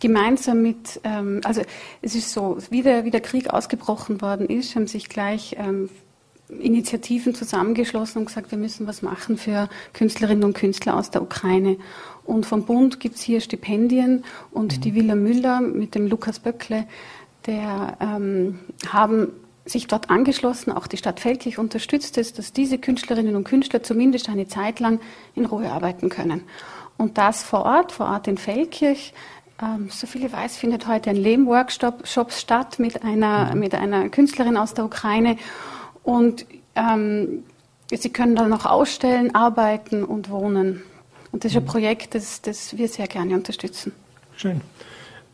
gemeinsam mit, ähm, also es ist so, wie der, wie der Krieg ausgebrochen worden ist, haben sich gleich ähm, Initiativen zusammengeschlossen und gesagt, wir müssen was machen für Künstlerinnen und Künstler aus der Ukraine. Und vom Bund gibt es hier Stipendien und mhm. die Villa Müller mit dem Lukas Böckle, der ähm, haben sich dort angeschlossen, auch die Stadt Feldkirch unterstützt es, dass diese Künstlerinnen und Künstler zumindest eine Zeit lang in Ruhe arbeiten können. Und das vor Ort, vor Ort in Feldkirch. Ähm, so viel ich weiß, findet heute ein Lehmworkshop statt mit einer, mhm. mit einer Künstlerin aus der Ukraine. Und ähm, sie können dann noch ausstellen, arbeiten und wohnen. Und das ist ein mhm. Projekt, das, das wir sehr gerne unterstützen. Schön.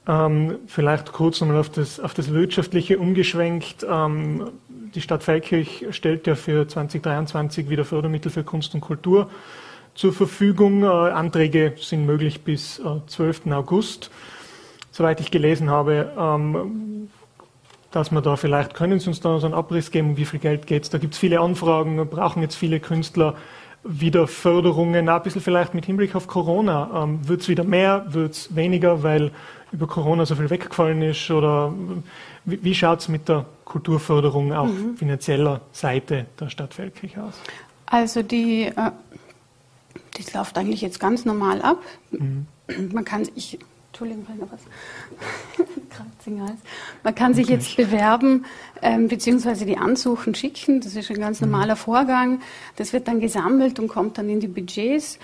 Ähm, vielleicht kurz nochmal auf das, auf das Wirtschaftliche umgeschwenkt. Ähm, die Stadt Feldkirch stellt ja für 2023 wieder Fördermittel für Kunst und Kultur zur Verfügung. Äh, Anträge sind möglich bis äh, 12. August. Soweit ich gelesen habe, ähm, dass wir da vielleicht, können Sie uns da so einen Abriss geben, wie viel Geld geht es? Da gibt es viele Anfragen, brauchen jetzt viele Künstler wieder Förderungen, ein bisschen vielleicht mit Hinblick auf Corona. Ähm, wird es wieder mehr, wird es weniger, weil über Corona so viel weggefallen ist? Oder wie, wie schaut es mit der Kulturförderung auf mhm. finanzieller Seite der Stadt Feldkirch aus? Also die äh, das läuft eigentlich jetzt ganz normal ab. Mhm. Man kann sich, Entschuldigung, was. (laughs) Man kann sich jetzt bewerben, ähm, beziehungsweise die Ansuchen schicken. Das ist ein ganz mhm. normaler Vorgang. Das wird dann gesammelt und kommt dann in die Budgets.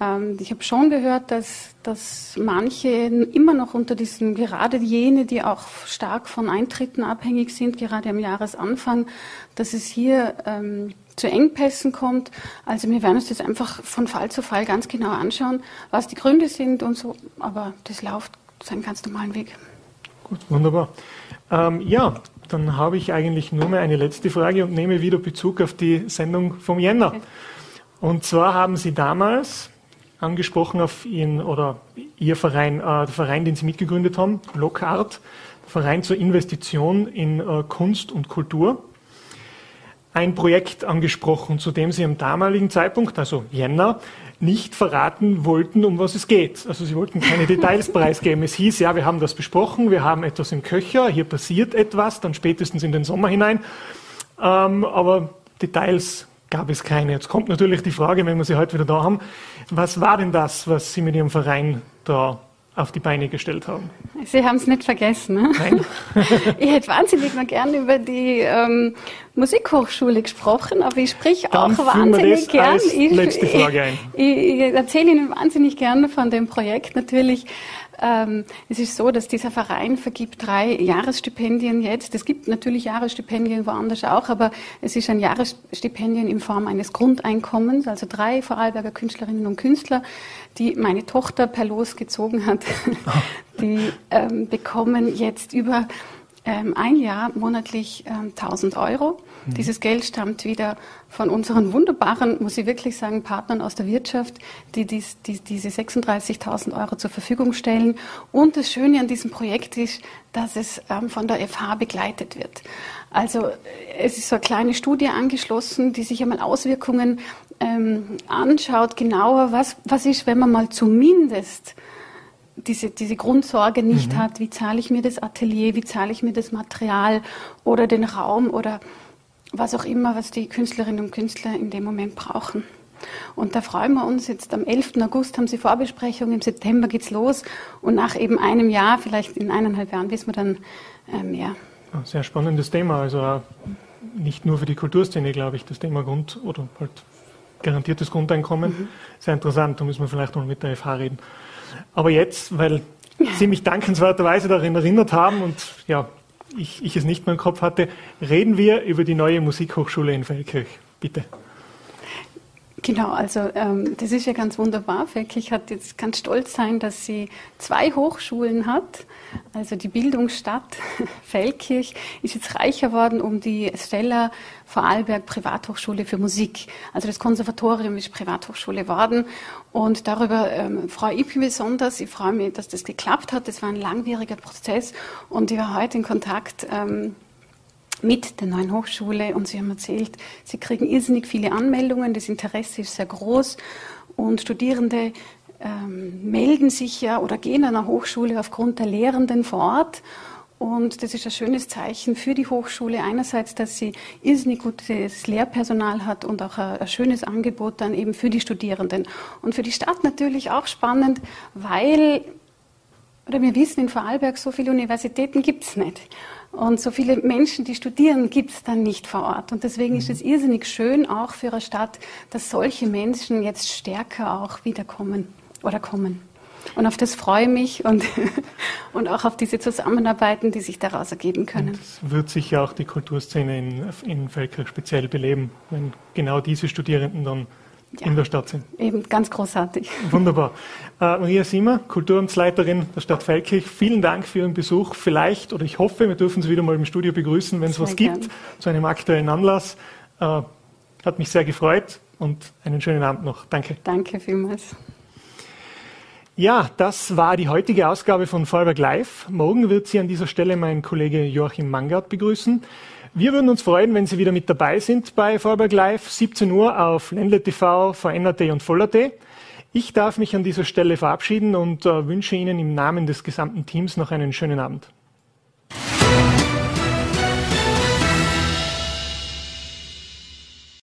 Ähm, ich habe schon gehört, dass, dass manche immer noch unter diesem, gerade jene, die auch stark von Eintritten abhängig sind, gerade am Jahresanfang, dass es hier ähm, zu Engpässen kommt. Also wir werden uns das einfach von Fall zu Fall ganz genau anschauen, was die Gründe sind und so. Aber das läuft seinen ganz normalen Weg. Gut, wunderbar. Ähm, ja, dann habe ich eigentlich nur mehr eine letzte Frage und nehme wieder Bezug auf die Sendung vom Jänner. Und zwar haben Sie damals angesprochen auf Ihren oder Ihr Verein, äh, der Verein, den Sie mitgegründet haben, Lockhart, Verein zur Investition in äh, Kunst und Kultur ein Projekt angesprochen, zu dem Sie am damaligen Zeitpunkt, also Jänner, nicht verraten wollten, um was es geht. Also Sie wollten keine (laughs) Details preisgeben. Es hieß, ja, wir haben das besprochen, wir haben etwas im Köcher, hier passiert etwas, dann spätestens in den Sommer hinein. Ähm, aber Details gab es keine. Jetzt kommt natürlich die Frage, wenn wir Sie heute wieder da haben, was war denn das, was Sie mit Ihrem Verein da auf die Beine gestellt haben. Sie haben es nicht vergessen. Ne? Nein. (laughs) ich hätte wahnsinnig mal gerne über die ähm, Musikhochschule gesprochen, aber ich sprich auch wahnsinnig gern. Ich. Ich, ich, ich erzähle Ihnen wahnsinnig gerne von dem Projekt natürlich. Ähm, es ist so, dass dieser Verein vergibt drei Jahresstipendien jetzt. Es gibt natürlich Jahresstipendien woanders auch, aber es ist ein Jahresstipendien in Form eines Grundeinkommens, also drei Vorarlberger Künstlerinnen und Künstler, die meine Tochter per Los gezogen hat, (laughs) die ähm, bekommen jetzt über ähm, ein Jahr monatlich ähm, 1000 Euro. Mhm. Dieses Geld stammt wieder von unseren wunderbaren, muss ich wirklich sagen, Partnern aus der Wirtschaft, die, dies, die diese 36.000 Euro zur Verfügung stellen. Und das Schöne an diesem Projekt ist, dass es ähm, von der FH begleitet wird. Also es ist so eine kleine Studie angeschlossen, die sich einmal Auswirkungen ähm, anschaut, genauer, was, was ist, wenn man mal zumindest diese, diese Grundsorge nicht mhm. hat, wie zahle ich mir das Atelier, wie zahle ich mir das Material oder den Raum oder was auch immer, was die Künstlerinnen und Künstler in dem Moment brauchen. Und da freuen wir uns jetzt am 11. August haben Sie Vorbesprechung, im September geht's los und nach eben einem Jahr, vielleicht in eineinhalb Jahren, wissen wir dann äh, mehr. Sehr spannendes Thema, also nicht nur für die Kulturszene, glaube ich, das Thema Grund oder halt garantiertes Grundeinkommen. Mhm. Sehr interessant, da müssen wir vielleicht noch mit der FH reden. Aber jetzt, weil Sie mich dankenswerterweise daran erinnert haben und ja, ich, ich es nicht mehr im Kopf hatte, reden wir über die neue Musikhochschule in Feldkirch. Bitte. Genau, also ähm, das ist ja ganz wunderbar. Feldkirch hat jetzt ganz stolz sein, dass sie zwei Hochschulen hat. Also die Bildungsstadt (laughs) Feldkirch ist jetzt reicher worden um die Stella Vorarlberg Privathochschule für Musik. Also das Konservatorium ist Privathochschule worden und darüber ähm, freue ich mich besonders. Ich freue mich, dass das geklappt hat. Das war ein langwieriger Prozess und ich war heute in Kontakt. Ähm, mit der neuen Hochschule und Sie haben erzählt, Sie kriegen irrsinnig viele Anmeldungen, das Interesse ist sehr groß und Studierende ähm, melden sich ja oder gehen an der Hochschule aufgrund der Lehrenden vor Ort. Und das ist ein schönes Zeichen für die Hochschule. Einerseits, dass sie irrsinnig gutes Lehrpersonal hat und auch ein, ein, schönes Angebot dann eben für die Studierenden. Und für die Stadt natürlich auch spannend, weil, oder wir wissen, in Vorarlberg so viele Universitäten gibt es nicht. Und so viele Menschen, die studieren, gibt es dann nicht vor Ort. Und deswegen ist es irrsinnig schön, auch für eine Stadt, dass solche Menschen jetzt stärker auch wiederkommen oder kommen. Und auf das freue ich mich und, (laughs) und auch auf diese Zusammenarbeiten, die sich daraus ergeben können. Und das wird sicher auch die Kulturszene in, in Feldkirch speziell beleben, wenn genau diese Studierenden dann ja, in der Stadt sind. Eben ganz großartig. Wunderbar. Äh, Maria Simmer, Kulturamtsleiterin der Stadt Feldkirch, vielen Dank für Ihren Besuch. Vielleicht oder ich hoffe, wir dürfen Sie wieder mal im Studio begrüßen, wenn es was gern. gibt zu einem aktuellen Anlass. Äh, hat mich sehr gefreut und einen schönen Abend noch. Danke. Danke vielmals. Ja, das war die heutige Ausgabe von Vorarlberg Live. Morgen wird Sie an dieser Stelle mein Kollege Joachim Mangard begrüßen. Wir würden uns freuen, wenn Sie wieder mit dabei sind bei Vorberg Live, 17 Uhr auf Ländle TV, VNRT und Voller.t. Ich darf mich an dieser Stelle verabschieden und äh, wünsche Ihnen im Namen des gesamten Teams noch einen schönen Abend.